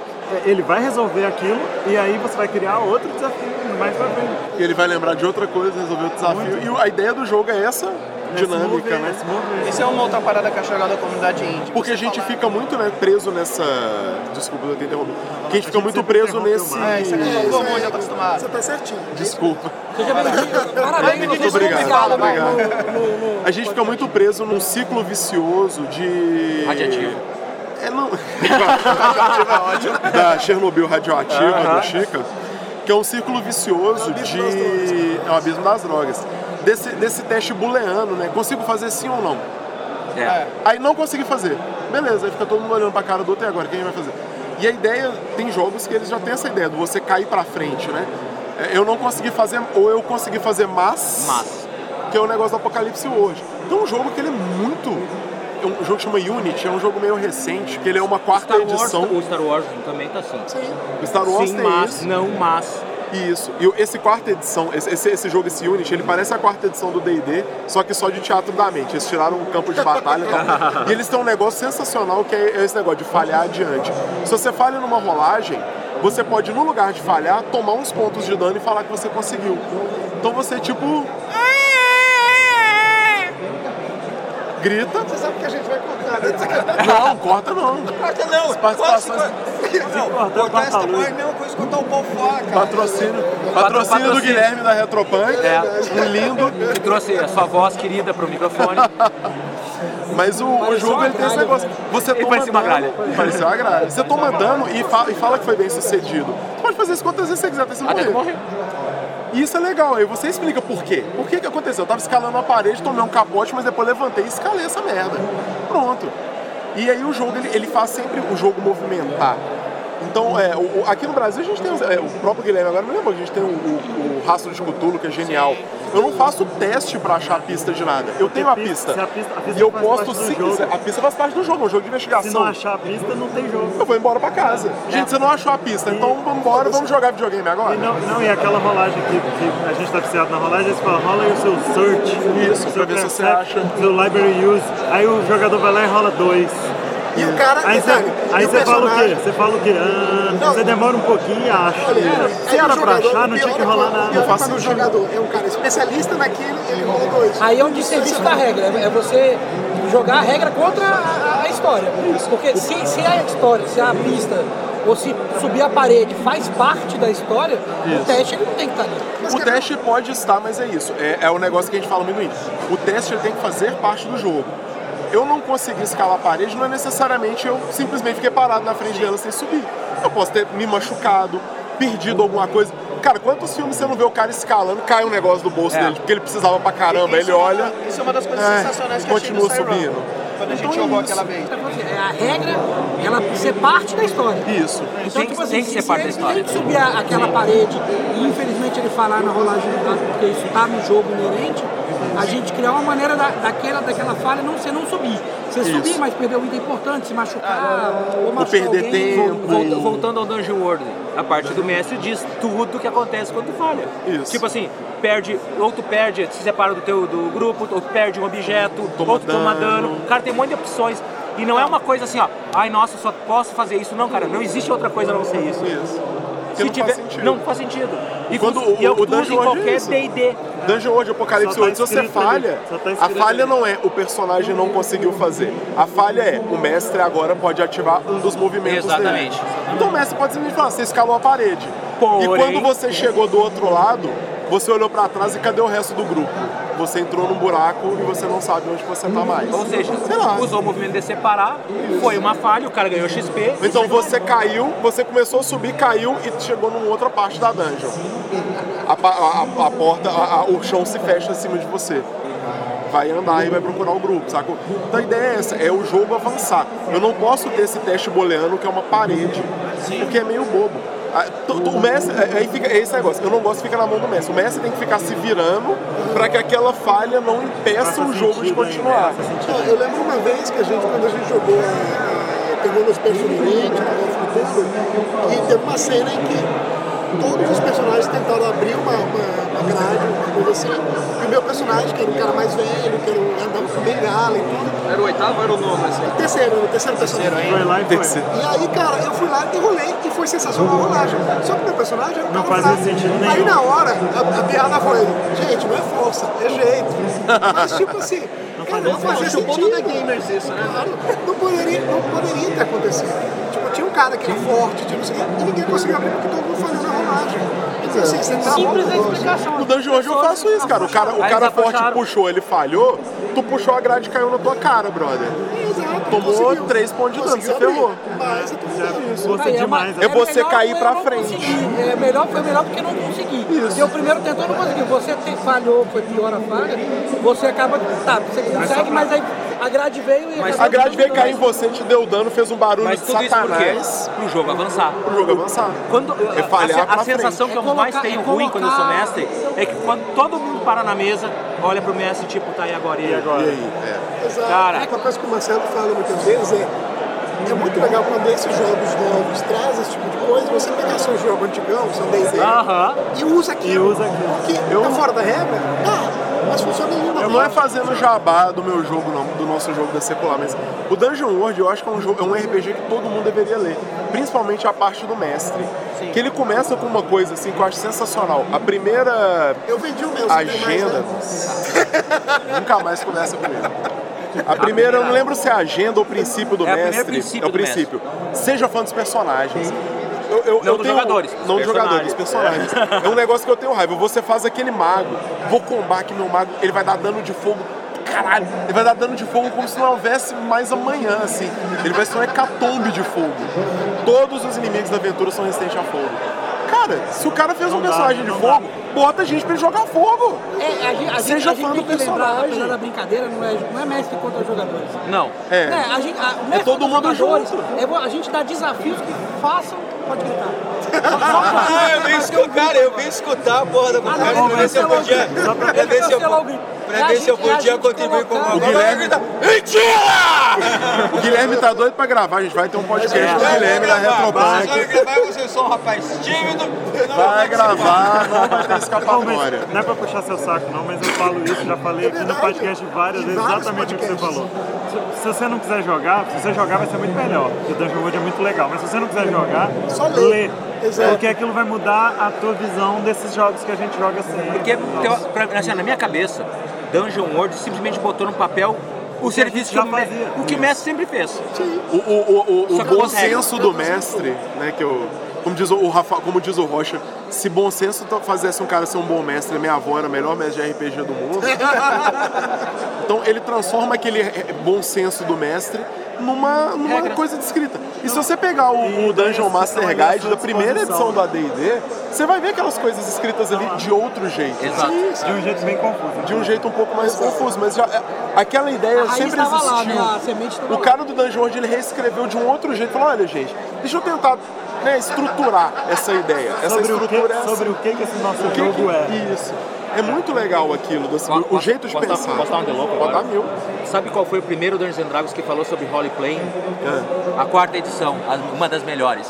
Speaker 1: É, Ele vai resolver aquilo e aí você vai criar outro desafio mais pra frente.
Speaker 4: E ele vai lembrar de outra coisa, resolver o desafio. E o- a ideia do jogo é essa dinâmica,
Speaker 1: mover,
Speaker 4: né?
Speaker 6: Isso é uma outra parada que eu acho legal da comunidade indie.
Speaker 4: Porque a gente
Speaker 6: falar-
Speaker 4: fica muito né, preso nessa. Desculpa, eu te interrompi. Porque a gente fica muito preso nesse.
Speaker 6: É, isso aqui
Speaker 3: É, aí,
Speaker 6: já tá acostumado.
Speaker 3: Você tá certinho.
Speaker 4: Desculpa.
Speaker 2: Seja bem-vindo. Parabéns,
Speaker 6: Muito
Speaker 4: obrigado, obrigado.
Speaker 2: no- no- no-
Speaker 4: A gente fica muito preso num ciclo vicioso de.
Speaker 5: Radiativo.
Speaker 4: É, não. *laughs* da Chernobyl radioativa do Chica, que é um ciclo vicioso de. É o abismo das drogas. Desse, desse teste booleano, né? Consigo fazer sim ou não?
Speaker 5: É.
Speaker 4: Aí não consegui fazer. Beleza, aí fica todo mundo olhando pra cara do outro e agora, quem vai fazer? E a ideia, tem jogos que eles já têm essa ideia, de você cair pra frente, né? É, Eu não consegui fazer, ou eu consegui fazer mas,
Speaker 5: Mas.
Speaker 4: que é o negócio do Apocalipse hoje. Então um jogo que ele é muito. é Um jogo que chama Unity, é um jogo meio recente, que ele é uma quarta
Speaker 5: Star Wars,
Speaker 4: edição.
Speaker 5: o Star Wars também tá assim.
Speaker 4: O Star Wars
Speaker 5: Sim,
Speaker 4: tem
Speaker 5: mas,
Speaker 4: isso.
Speaker 5: não, mas.
Speaker 4: Isso. E esse quarta edição, esse, esse, esse jogo, esse Unity, ele parece a quarta edição do D&D, só que só de teatro da mente. Eles tiraram um campo de batalha e tal. *laughs* E eles têm um negócio sensacional que é esse negócio de falhar adiante. Se você falha numa rolagem, você pode, no lugar de falhar, tomar uns pontos de dano e falar que você conseguiu. Então você, tipo... Grita.
Speaker 3: Você sabe que a gente vai cortar, né?
Speaker 4: Não, corta não.
Speaker 6: Corta não!
Speaker 4: As participações...
Speaker 6: Não, cortar essa é a mesma coisa que cortar o pau fora, cara.
Speaker 4: Patrocínio, patrocínio do
Speaker 5: patrocínio.
Speaker 4: Guilherme da Retropunk.
Speaker 5: É.
Speaker 4: Um lindo.
Speaker 5: Que trouxe a sua voz querida pro microfone.
Speaker 4: Mas o, o jogo ele tem esse negócio. Você
Speaker 5: Ele
Speaker 4: toma
Speaker 5: parecia uma
Speaker 4: dano-
Speaker 5: gralha.
Speaker 4: Parecia uma gralha. Você toma dano e fala, e fala que foi bem sucedido. Você pode fazer isso quantas vezes você quiser até você
Speaker 5: Até
Speaker 4: morrer. E isso é legal. Aí você explica por quê. Por que que aconteceu? Eu tava escalando a parede, tomei um capote, mas depois levantei e escalei essa merda. Pronto. E aí o jogo, ele, ele faz sempre o jogo movimentar. Então, é, o- aqui no Brasil a gente tem é, o próprio Guilherme agora me lembra que a gente tem o, o, o rastro de Cthulhu, que é genial. Eu não faço teste pra achar a pista de nada. Eu tenho a
Speaker 1: pista- se a pista- a pista
Speaker 4: e eu posto sim. A pista faz parte do jogo, é um jogo de
Speaker 1: Se
Speaker 4: investigação.
Speaker 1: não achar a pista, não tem jogo.
Speaker 4: Eu vou embora pra casa. Gente, você não achou a pista, então vamos embora, vamos jogar videogame agora?
Speaker 1: E não, não, e aquela rolagem que, que a gente tá viciado na rolagem, eles falam, rola aí o seu search.
Speaker 4: Isso,
Speaker 1: o
Speaker 4: pra
Speaker 1: seu
Speaker 4: ver se você acha.
Speaker 1: Seu library use. Aí o jogador vai lá e rola dois.
Speaker 3: E o cara.
Speaker 1: Aí você,
Speaker 3: detalhe,
Speaker 1: aí
Speaker 3: o
Speaker 1: você fala o quê? Você fala o quê? Ah, você demora um pouquinho e acha.
Speaker 3: Olha,
Speaker 1: Se
Speaker 3: aí o
Speaker 1: era pra achar, não
Speaker 3: o
Speaker 1: tinha que
Speaker 3: é
Speaker 1: rolar
Speaker 3: o
Speaker 1: nada.
Speaker 3: pior é
Speaker 4: faz
Speaker 3: quando o
Speaker 4: sentido.
Speaker 3: jogador é um cara especialista naquele, ele rola dois.
Speaker 2: Aí é onde serviço da regra, é você jogar a regra contra a, a- história. Porque se, se a história, se a pista ou se subir a parede faz parte da história, o teste ele não tem que estar ali.
Speaker 4: O teste pode estar, mas é isso. É, é o negócio que a gente fala muito no início. O teste ele tem que fazer parte do jogo. Eu não consegui escalar a parede, não é necessariamente eu simplesmente fiquei parado na frente dela sem subir. Eu posso ter me machucado, perdido alguma coisa. Cara, quantos filmes você não vê o cara escalando, cai um negócio do bolso
Speaker 5: É.
Speaker 4: dele, porque ele precisava pra caramba,
Speaker 6: Isso
Speaker 4: ele
Speaker 6: é uma-
Speaker 4: olha.
Speaker 6: Isso é uma das coisas
Speaker 4: é,
Speaker 6: sensacionais que eu achei do
Speaker 4: continua subindo.
Speaker 6: Quando a gente
Speaker 3: Então é
Speaker 6: jogou
Speaker 3: isso.
Speaker 6: aquela vez.
Speaker 2: É, A regra, ela ser parte da história.
Speaker 4: Isso.
Speaker 2: Então,
Speaker 5: Tem-
Speaker 2: tipo assim,
Speaker 5: tem que
Speaker 2: se-
Speaker 5: ser
Speaker 2: se
Speaker 5: parte da
Speaker 2: ele
Speaker 5: história.
Speaker 2: tem que subir aquela parede e infelizmente ele falar na rolagem de dados, porque isso tá no jogo inerente, a gente criar uma maneira da, daquela, daquela falha não, você não subir. Você subir, mas perder um item importante, se machucar, ou machucar
Speaker 4: perder
Speaker 2: alguém.
Speaker 4: tempo.
Speaker 5: Volta- voltando ao Dungeon World, a parte do mestre diz tudo que acontece quando tu falha.
Speaker 4: Isso.
Speaker 5: Tipo assim, perde, ou tu perde, se separa do teu do grupo, ou tu perde um objeto,
Speaker 4: Toma
Speaker 5: ou tu toma
Speaker 4: dano.
Speaker 5: dano. Cara, tem um monte de opções. E não é uma coisa assim, ó, ai nossa, só posso fazer isso. Não, cara, não existe outra coisa a não ser isso.
Speaker 4: Isso. Porque
Speaker 5: Se
Speaker 4: não
Speaker 5: tiver,
Speaker 4: faz sentido.
Speaker 5: não faz sentido. E,
Speaker 4: Quando o-
Speaker 5: e eu
Speaker 4: o Dungeon
Speaker 5: em
Speaker 4: World é
Speaker 5: qualquer
Speaker 4: isso.
Speaker 5: D&D.
Speaker 4: Dungeon World Apocalipse
Speaker 1: Só tá
Speaker 4: 8, se você falha,
Speaker 1: tá
Speaker 4: a falha
Speaker 1: ali.
Speaker 4: não é o personagem não conseguiu fazer. A falha é o mestre agora pode ativar um dos movimentos
Speaker 5: Exatamente.
Speaker 4: dele. Então o mestre pode simplesmente falar, você escalou a parede.
Speaker 5: Porém-
Speaker 4: E quando você chegou do outro lado, você olhou pra trás e cadê o resto do grupo? Você entrou num buraco e você não sabe onde você tá mais.
Speaker 5: Ou seja, usou o movimento de separar, foi uma falha, o cara ganhou XP.
Speaker 4: Então você caiu, você começou a subir, caiu e chegou numa outra parte da dungeon. A, a- a- porta, a- o chão se fecha acima de você. Vai andar e vai procurar o grupo, saca? Então a ideia é essa, é o jogo avançar. Eu não posso ter esse teste booleano que é uma parede, porque é meio bobo. Ah, O mestre, é- aí fica é esse negócio, eu não gosto de ficar na mão do mestre. O mestre tem que ficar se virando para que aquela falha não impeça o jogo de continuar.
Speaker 3: Não, eu lembro uma vez que a gente, quando a gente jogou a, a, pegou nos personagens, no futuro, e teve uma cena em que todos os personagens tentaram abrir uma, uma, uma grade, uma coisa assim, e o meu personagem, que era um cara mais velho, que era um, andava com bengala e tudo,
Speaker 6: Era o oitavo ou era o nono? Assim?
Speaker 3: o terceiro, o terceiro personagem.
Speaker 1: Foi lá e foi.
Speaker 4: Terceiro.
Speaker 3: E aí, cara, eu fui lá e rolei e foi sensacional a rolagem. Só que meu personagem era um
Speaker 1: Não
Speaker 3: cara
Speaker 1: fazia sentido nenhum.
Speaker 3: Aí na hora, a, a piada foi, gente, não é força, é jeito. Mas tipo assim, cara, não fazia
Speaker 6: Acho o ponto
Speaker 3: sentido.
Speaker 6: da gamers isso, né?
Speaker 3: Claro, não poderia, não poderia ter acontecido. Tipo, cara que era forte, tinha não sei o quê, e ninguém conseguiu abrir porque todo mundo falhou na rolagem. Então, assim, você tá
Speaker 2: Simples a explicação.
Speaker 4: No Dungeon World eu faço isso, cara. O cara, o cara forte puxou, ele falhou, tu puxou a grade e caiu na tua cara, brother.
Speaker 3: Exato,
Speaker 4: Tomou
Speaker 3: conseguiu.
Speaker 4: três pontos de dano, você ferrou.
Speaker 3: Mas é
Speaker 2: Aí, é
Speaker 1: demais.
Speaker 4: É você
Speaker 2: melhor
Speaker 4: cair pra frente.
Speaker 2: consegui. É melhor, foi melhor porque não consegui. Porque o primeiro tentou não conseguiu. Você falhou, foi pior a falha, você acaba. Tá, você consegue, mas aí a grade veio e
Speaker 5: Mas
Speaker 4: A grade veio cair em você, te deu dano, fez um barulho
Speaker 5: Mas
Speaker 4: de
Speaker 5: tudo isso por quê?
Speaker 4: satanás
Speaker 5: Pro jogo avançar.
Speaker 4: pro jogo avançar.
Speaker 5: Quando,
Speaker 4: É falhar
Speaker 5: a, a
Speaker 4: pra
Speaker 5: sensação
Speaker 2: frente.
Speaker 5: que eu
Speaker 2: É
Speaker 5: mais
Speaker 2: colocar-
Speaker 5: tenho
Speaker 2: é
Speaker 5: ruim quando eu sou mestre é que quando todo mundo para na mesa, olha pro mestre tipo, tá aí agora, e aí?
Speaker 4: E
Speaker 1: agora?
Speaker 4: aí? É.
Speaker 3: Exato.
Speaker 5: Cara.
Speaker 3: É uma coisa que o Marcelo fala muitas vezes é é muito legal quando esses jogos novos trazem esse tipo de coisa, você pegar seu jogo antigão, seu D&D, e usa aquilo.
Speaker 1: E usa aquilo.
Speaker 3: Porque
Speaker 4: Eu-
Speaker 3: tá fora da regra? Tá, mas funciona em uma
Speaker 4: Eu não é fazendo jabá do meu jogo, não, do nosso jogo da secular, mas o Dungeon World eu acho que é um, jogo, é um RPG que todo mundo deveria ler, principalmente a parte do mestre. Que ele começa com uma coisa assim que eu acho sensacional. A primeira
Speaker 3: Eu vendi o meu, tem mais,
Speaker 4: agenda.
Speaker 3: né? *laughs*
Speaker 4: Nunca mais começa comigo. A primeira, eu não lembro se é a agenda ou o princípio do
Speaker 5: É
Speaker 4: mestre.
Speaker 5: princípio
Speaker 4: é o princípio. Seja fã dos personagens. Eu, eu,
Speaker 5: Não
Speaker 4: eu
Speaker 5: dos
Speaker 4: tenho-
Speaker 5: jogadores,
Speaker 4: Não dos jogadores, personagens. É um negócio que eu tenho raiva. Você faz aquele mago, vou combar que meu mago, ele vai dar dano de fogo. Caralho, ele vai dar dano de fogo como se não houvesse mais amanhã, assim. Ele vai ser um hecatombe de fogo. Todos os inimigos da aventura são resistentes a fogo. Cara, se o cara fez um
Speaker 1: Não dá,
Speaker 4: personagem de fogo, bota a gente pra ele jogar fogo.
Speaker 2: É, a gente, a gente,
Speaker 4: Seja
Speaker 2: a gente
Speaker 4: fã do
Speaker 2: que lembrar,
Speaker 4: personagem.
Speaker 2: apesar da brincadeira, não é, não é mestre contra os jogadores.
Speaker 5: Não.
Speaker 4: É.
Speaker 2: É, a gente, a, o mestre
Speaker 4: todo mundo junto.
Speaker 2: é a gente dá desafios que façam. Pode gritar.
Speaker 6: Ah, eu vim escutar, eu vim escutar a porra da vontade
Speaker 2: não,
Speaker 6: pra ver se eu podia. Pra ver se eu, pra
Speaker 2: É
Speaker 6: ver se eu
Speaker 2: é
Speaker 6: podia contribuir com alguma
Speaker 4: O
Speaker 6: coisa.
Speaker 4: Guilherme-
Speaker 6: Mentira!
Speaker 4: O Guilherme tá doido pra gravar, a gente vai ter um podcast do Guilherme na Retropunk.
Speaker 6: Mas vai gravar, vocês são um rapaz tímido.
Speaker 4: Vai gravar, não vai ter escapatória.
Speaker 1: não é pra puxar seu saco, não, mas eu falo isso, já falei aqui no
Speaker 3: verdade.
Speaker 1: podcast várias vezes
Speaker 3: vários
Speaker 1: exatamente o que você falou. Se, você não quiser jogar, se você jogar vai ser muito melhor, porque o Dungeon World é muito legal, mas se você não quiser jogar,
Speaker 3: Só lê.
Speaker 1: lê.
Speaker 3: Exato.
Speaker 1: Porque aquilo vai mudar a tua visão desses jogos que a gente joga sempre.
Speaker 5: Porque,
Speaker 1: Nossa.
Speaker 5: teo- pra- assim, na minha cabeça, Dungeon World simplesmente botou no papel o serviço que o,
Speaker 1: fazia.
Speaker 5: o que o mestre sempre fez.
Speaker 4: O, o, o, o, o bom senso do mestre, né, que eu, Como diz o Rafa, como diz o Rocha, se bom senso to- fizesse um cara ser um bom mestre, minha avó era a melhor mestre de RPG do mundo. *laughs* então ele transforma aquele eh, bom senso do mestre numa, numa coisa de escrita. E se você pegar o, o Dungeon Master Guide da primeira edição do AD&D, você vai ver aquelas coisas escritas ali de outro jeito.
Speaker 5: Exato.
Speaker 1: De um jeito bem confuso.
Speaker 4: De um jeito um pouco mais confuso, mas já, é, aquela ideia sempre
Speaker 2: lá,
Speaker 4: existiu.
Speaker 2: né? A semente tava
Speaker 4: o
Speaker 2: lá.
Speaker 4: cara do Dungeon World ele reescreveu de um outro jeito. Falou, olha gente, deixa eu tentar né, estruturar essa ideia. Essa
Speaker 1: Sobre o, que,
Speaker 4: estrutura é
Speaker 1: sobre o que, que esse nosso
Speaker 4: O que
Speaker 1: jogo
Speaker 4: que-
Speaker 1: é.
Speaker 4: Isso. É muito legal aquilo, do-
Speaker 5: Posso-
Speaker 4: o jeito de pensar.
Speaker 5: posso dar um agora?
Speaker 4: dar mil.
Speaker 5: Sabe qual foi o primeiro Dungeons and Dragons que falou sobre role playing?
Speaker 4: É.
Speaker 5: A quarta edição, uma das melhores.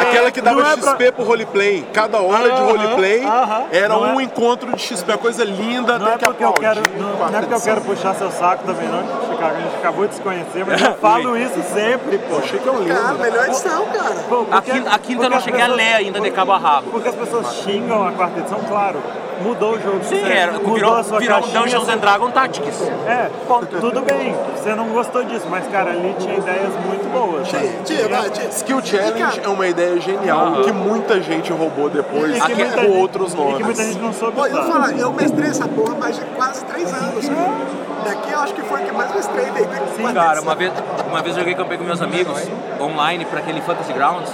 Speaker 4: Aquela que dava
Speaker 1: não é pra-
Speaker 4: XP pro roleplay. Cada hora de
Speaker 1: Aham,
Speaker 4: roleplay
Speaker 1: aham.
Speaker 4: era
Speaker 1: Não
Speaker 4: um
Speaker 1: é-
Speaker 4: encontro de XP, coisa linda,
Speaker 1: Não é
Speaker 4: que
Speaker 1: porque eu quero, não, não é porque eu quero puxar seu saco também, não, Chicago. A gente acabou de se conhecer, mas eu *laughs* falo isso sempre, pô.
Speaker 4: Achei que é um lindo.
Speaker 3: Cara, melhor edição, cara.
Speaker 1: Pô,
Speaker 5: A
Speaker 1: porque-
Speaker 5: quinta, a quinta eu
Speaker 1: porque
Speaker 5: não cheguei a
Speaker 1: pessoas-
Speaker 5: ler ainda de cabo a rabo.
Speaker 1: Porque as pessoas xingam a quarta edição, claro. Mudou o jogo.
Speaker 5: Sim,
Speaker 1: você
Speaker 5: era,
Speaker 1: mudou
Speaker 5: virou,
Speaker 1: a sua
Speaker 5: virou um
Speaker 1: caixinha,
Speaker 5: Dungeons and Dragons Tactics.
Speaker 1: É, tudo bem. Você não gostou disso, mas, cara, ali tinha ideias muito boas.
Speaker 3: Tia, vai, tia.
Speaker 4: Skill Challenge é uma ideia genial que muita gente roubou depois
Speaker 1: E que
Speaker 4: com outros
Speaker 1: E que muita
Speaker 4: nomes.
Speaker 1: gente não soube
Speaker 3: Pô, eu
Speaker 1: usar.
Speaker 3: falar, eu mestrei essa porra mais de quase três anos. Daqui eu acho que foi o que mais mestrei. Daí,
Speaker 5: Sim, cara, uma vez, uma vez eu joguei campeão com meus amigos online para aquele Fantasy Grounds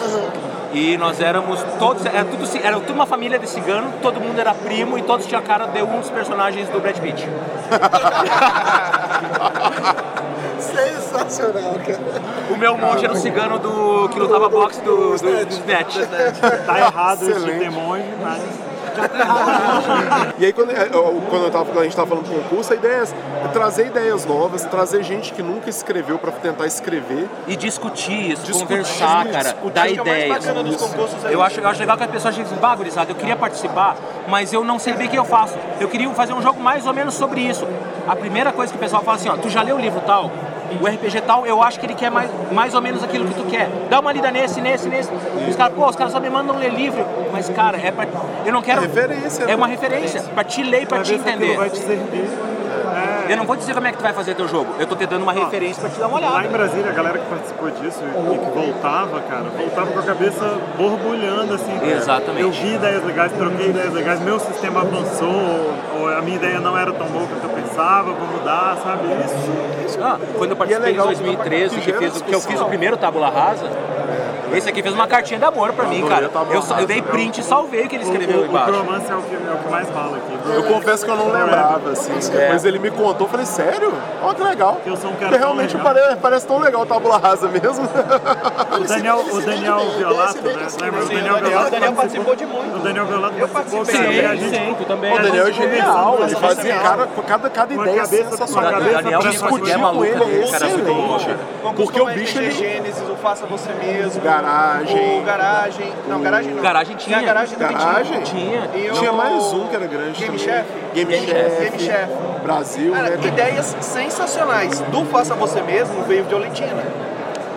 Speaker 5: e nós éramos todos, era tudo, era tudo uma família de cigano, todo mundo era primo e todos tinham a cara de um dos personagens do Brad Pitt. *laughs*
Speaker 3: Sensacional, cara.
Speaker 5: O meu monge era o cigano do que lutava boxe do, do, do Snatch.
Speaker 1: Tá errado de
Speaker 4: Excelente.
Speaker 1: ter monge, mas...
Speaker 4: E aí, quando, é, eu- quando, eu tava, quando a gente estava falando do concurso, a ideia é, trazer ideias novas, trazer gente que nunca escreveu para tentar escrever.
Speaker 5: E discutir isso,
Speaker 4: Discutir,
Speaker 5: conversar, cara,
Speaker 4: discutir.
Speaker 5: dar
Speaker 6: é mais
Speaker 5: ideias.
Speaker 6: bacana dos concursos é
Speaker 5: Eu
Speaker 6: isso.
Speaker 5: acho, eu acho legal que as pessoas dizem, bah, gurizada, eu queria participar, mas eu não sei bem o que eu faço. Eu queria fazer um jogo mais ou menos sobre isso. A primeira coisa que o pessoal fala assim, ó, tu já leu o livro tal? O RPG tal, eu acho que ele quer mais, mais ou menos aquilo que tu quer. Dá uma lida nesse, nesse, nesse. Os caras, pô, os caras só me mandam ler livro. Mas, cara, é pra. Eu não quero.
Speaker 4: É referência,
Speaker 5: É
Speaker 4: né?
Speaker 5: uma referência. Pra te ler pra
Speaker 1: Pra
Speaker 5: te entender.
Speaker 1: vai te servir.
Speaker 5: Eu não vou dizer como é que tu vai fazer teu jogo. Eu tô te dando uma referência pra te dar uma
Speaker 1: Lá em
Speaker 5: olhada.
Speaker 1: Brasília, a galera que participou disso e que voltava, cara, voltava com a cabeça borbulhando, assim. cara.
Speaker 5: Exatamente.
Speaker 1: Eu vi ideias legais, troquei ideias legais, meu sistema avançou, ou, ou a minha ideia não era tão boa quanto eu pensava, vou mudar, sabe? Isso.
Speaker 5: Ah, quando eu participei
Speaker 4: E é
Speaker 5: em 2013,
Speaker 4: que
Speaker 5: fiz, que eu fiz o primeiro Tábula Rasa, esse aqui fez uma cartinha de amor pra mim, cara.
Speaker 4: Tábula
Speaker 5: Eu, só- eu dei print e salvei o que ele escreveu
Speaker 1: o,
Speaker 5: embaixo.
Speaker 1: Cromance é o que, é o que mais rola aqui.
Speaker 4: Eu confesso que eu não lembrava, assim. Depois ele me contou, eu falei, sério? Ó, que legal.
Speaker 1: Eu sou um cara
Speaker 4: Porque
Speaker 1: tão
Speaker 4: realmente
Speaker 1: legal.
Speaker 4: parece, parece tão legal o Tábula Rasa mesmo. *laughs*
Speaker 1: O Daniel, o Daniel Violato, né? Lembra? O Daniel Violato
Speaker 6: o Daniel participou de muito.
Speaker 1: O Daniel Violato
Speaker 6: Eu
Speaker 1: participou
Speaker 6: participei.
Speaker 1: cara, e a gente-
Speaker 5: sim, tu também.
Speaker 4: O Daniel é genial, ele fazia cara, cada, cada
Speaker 1: Uma
Speaker 4: ideia
Speaker 1: cabeça-
Speaker 4: sensacional.
Speaker 1: uma cabeça
Speaker 5: Daniel
Speaker 1: pra discutir
Speaker 4: com ele é
Speaker 5: cara,
Speaker 4: excelente. Porque o bicho
Speaker 6: ele... Gênesis, o Faça Você Mesmo.
Speaker 4: Garagem.
Speaker 6: O Garagem. Não, Garagem não.
Speaker 5: Garagem tinha.
Speaker 6: a Garagem também
Speaker 4: Garagem?
Speaker 5: Tinha.
Speaker 6: O-
Speaker 4: Tinha mais um que era grande
Speaker 6: Game
Speaker 4: também.
Speaker 6: Chef?
Speaker 4: Game,
Speaker 6: Game
Speaker 4: Chef.
Speaker 6: Game Chef.
Speaker 4: Brasil,
Speaker 6: Cara,
Speaker 4: né?
Speaker 6: Ideias sensacionais. Do Faça Você Mesmo veio Violentina.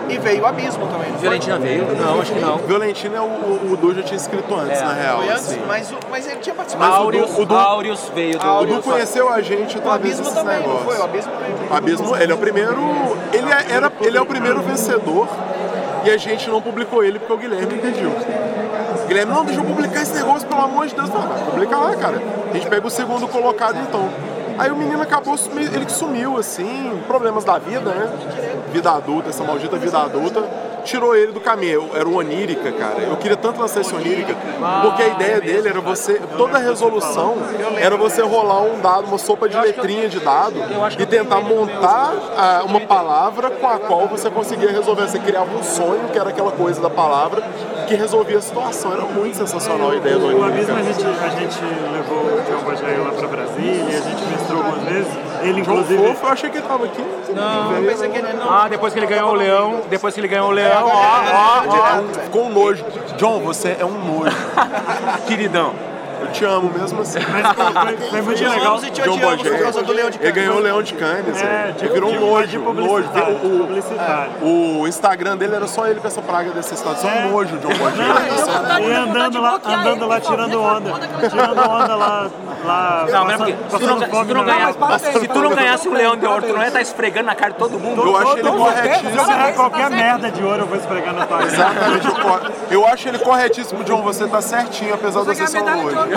Speaker 6: E veio Abismo também. não foi?
Speaker 5: Violentina veio? Não, acho que não.
Speaker 4: Violentina é o, o, o Du já tinha escrito antes,
Speaker 5: É.
Speaker 4: na real.
Speaker 6: Foi antes,
Speaker 4: assim.
Speaker 6: mas, o- mas ele tinha participado.
Speaker 5: Aureus,
Speaker 4: o do-
Speaker 5: Aureus veio do...
Speaker 4: O. Du conheceu a gente
Speaker 6: O
Speaker 4: através
Speaker 6: Abismo
Speaker 4: desses
Speaker 6: também, não
Speaker 4: negócios.
Speaker 6: foi? O Abismo veio.
Speaker 4: O Abismo, ele é o primeiro. Ele é, era, ele é o primeiro vencedor e a gente não publicou ele porque o Guilherme pediu. Guilherme, não, deixa eu publicar esse negócio, pelo amor de Deus. "Ah, publica lá, cara. A gente pega o segundo colocado então. Aí o menino acabou, ele sumiu, assim, problemas da vida, né? Vida adulta, essa maldita vida adulta, tirou ele do caminho. Era o Onírica, cara. Eu queria tanto lançar esse Onírica, porque a ideia dele era você, toda resolução era você rolar um dado, uma sopa de letrinha de dado e tentar montar ah, uma palavra com a qual você conseguia resolver. Você criava um sonho, que era aquela coisa da palavra, que resolvia a situação. Era muito sensacional a ideia do
Speaker 1: O
Speaker 4: Onírica.
Speaker 1: Abismo a gente, a gente levou o John Bajair lá pra Brasília, a gente mestrou algumas vezes. Ele,
Speaker 4: João
Speaker 1: inclusive,
Speaker 4: Fofo, eu achei que ele tava aqui.
Speaker 5: Não,
Speaker 6: Eu pensei que ele não.
Speaker 5: Ah, depois que ele ganhou o leão, depois que ele ganhou o leão, ó, ó, ó.
Speaker 4: Ficou um nojo. John, você é um nojo. *laughs*
Speaker 5: Queridão.
Speaker 4: Eu te amo mesmo assim.
Speaker 1: Mas foi, foi- foi muito
Speaker 6: Te
Speaker 1: legal.
Speaker 6: amamos e te
Speaker 4: John
Speaker 6: por causa do Leão de
Speaker 4: Ele
Speaker 6: Cannes.
Speaker 4: ganhou o Leão de Cannes,
Speaker 1: É,
Speaker 4: é,
Speaker 1: de,
Speaker 4: ele virou
Speaker 1: de,
Speaker 4: um
Speaker 1: de
Speaker 4: nojo, nojo.
Speaker 1: publicitário.
Speaker 4: O,
Speaker 1: publicitário.
Speaker 4: o Instagram dele era só ele com essa praga dessa estação,
Speaker 1: É.
Speaker 4: um nojo, John.
Speaker 1: Não, e andando lá, andando lá tirando onda. Tirando onda lá. lá
Speaker 5: Não, mas porque se tu não, se tu ganhar- se tu ganhasse o Leão de Ouro, tu não ia estar esfregando na cara de todo mundo.
Speaker 4: Eu acho ele
Speaker 1: Se
Speaker 4: corretíssimo.
Speaker 1: eu ganhar qualquer merda de ouro, eu vou esfregar na tua cara.
Speaker 4: Exatamente, eu, acho ele corretíssimo, John. Você tá certinho, apesar de você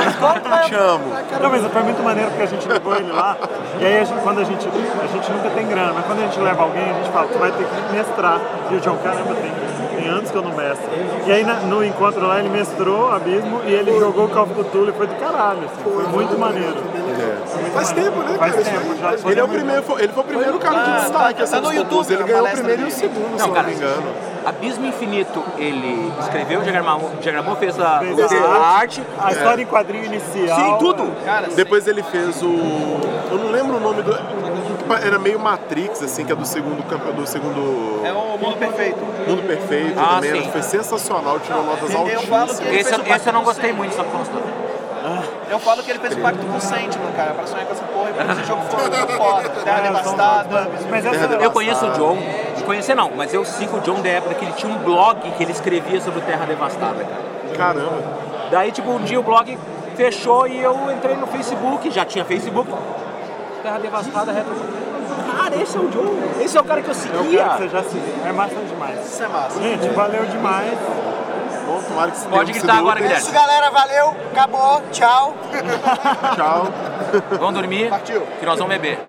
Speaker 4: ser um nojo. Te amo.
Speaker 1: Não, mas foi muito maneiro porque a gente levou ele lá. E aí, a gente- quando a gente. A gente nunca tem grana, mas quando a gente leva alguém, a gente fala: tu vai ter que mestrar. E o John, caramba, tem, tem anos que eu não mestro. E aí, na- no encontro lá, ele mestrou Abismo e ele jogou o Call of Cthulhu e foi do caralho. assim, foi muito maneiro.
Speaker 3: Faz tempo, né,
Speaker 1: Faz
Speaker 3: cara?
Speaker 1: Tempo, já
Speaker 4: Ele é o primeiro, foi- ele foi o primeiro cara de destaque.
Speaker 6: tá
Speaker 4: assim,
Speaker 6: no YouTube.
Speaker 4: Ele
Speaker 6: a
Speaker 4: ganhou o primeiro e o segundo, se
Speaker 5: Não,
Speaker 4: eu
Speaker 5: cara,
Speaker 4: não me engano.
Speaker 5: Abismo Infinito, ele escreveu, diagramou, diagramou fez a,
Speaker 1: Fez
Speaker 5: a
Speaker 1: a
Speaker 5: arte.
Speaker 1: A história em quadrinho inicial.
Speaker 5: Sim, tudo.
Speaker 6: Cara,
Speaker 4: Depois ele fez o. Eu não lembro o nome do. Era meio Matrix, assim, que é do segundo do segundo.
Speaker 6: é o mundo perfeito.
Speaker 4: Mundo Perfeito
Speaker 5: Ah,
Speaker 4: também.
Speaker 5: sim.
Speaker 4: Foi sensacional, tirou notas
Speaker 6: Eu falo que
Speaker 4: altíssimas.
Speaker 6: ele
Speaker 5: Esse,
Speaker 6: fez o
Speaker 5: esse eu não gostei
Speaker 6: com o
Speaker 5: muito, só consta.
Speaker 6: Eu falo que ele fez o pacto com o Sentinel, cara, pra sonhar com essa porra e pra esse jogo *laughs* muito foda. Terra devastada.
Speaker 1: Mas essa,
Speaker 5: Eu conheço o John, de conhecer não, mas eu sigo o John da época que ele tinha um blog que ele escrevia sobre Terra Devastada, cara.
Speaker 4: Caramba.
Speaker 5: Daí, tipo, um dia o blog fechou e eu entrei no Facebook, já tinha Facebook. Terra Devastada, retro. Cara, esse é o John. Esse é o cara que eu
Speaker 1: eu quero
Speaker 5: seguia.
Speaker 1: que você já se. É massa demais.
Speaker 6: Isso é massa.
Speaker 1: Gente, valeu demais.
Speaker 4: Bom, tomara que se
Speaker 5: Pode gritar agora,
Speaker 4: úteis.
Speaker 5: Guilherme.
Speaker 3: galera, valeu, acabou, tchau.
Speaker 4: Tchau.
Speaker 5: Vamos dormir,
Speaker 6: Partiu.
Speaker 5: que nós vamos beber.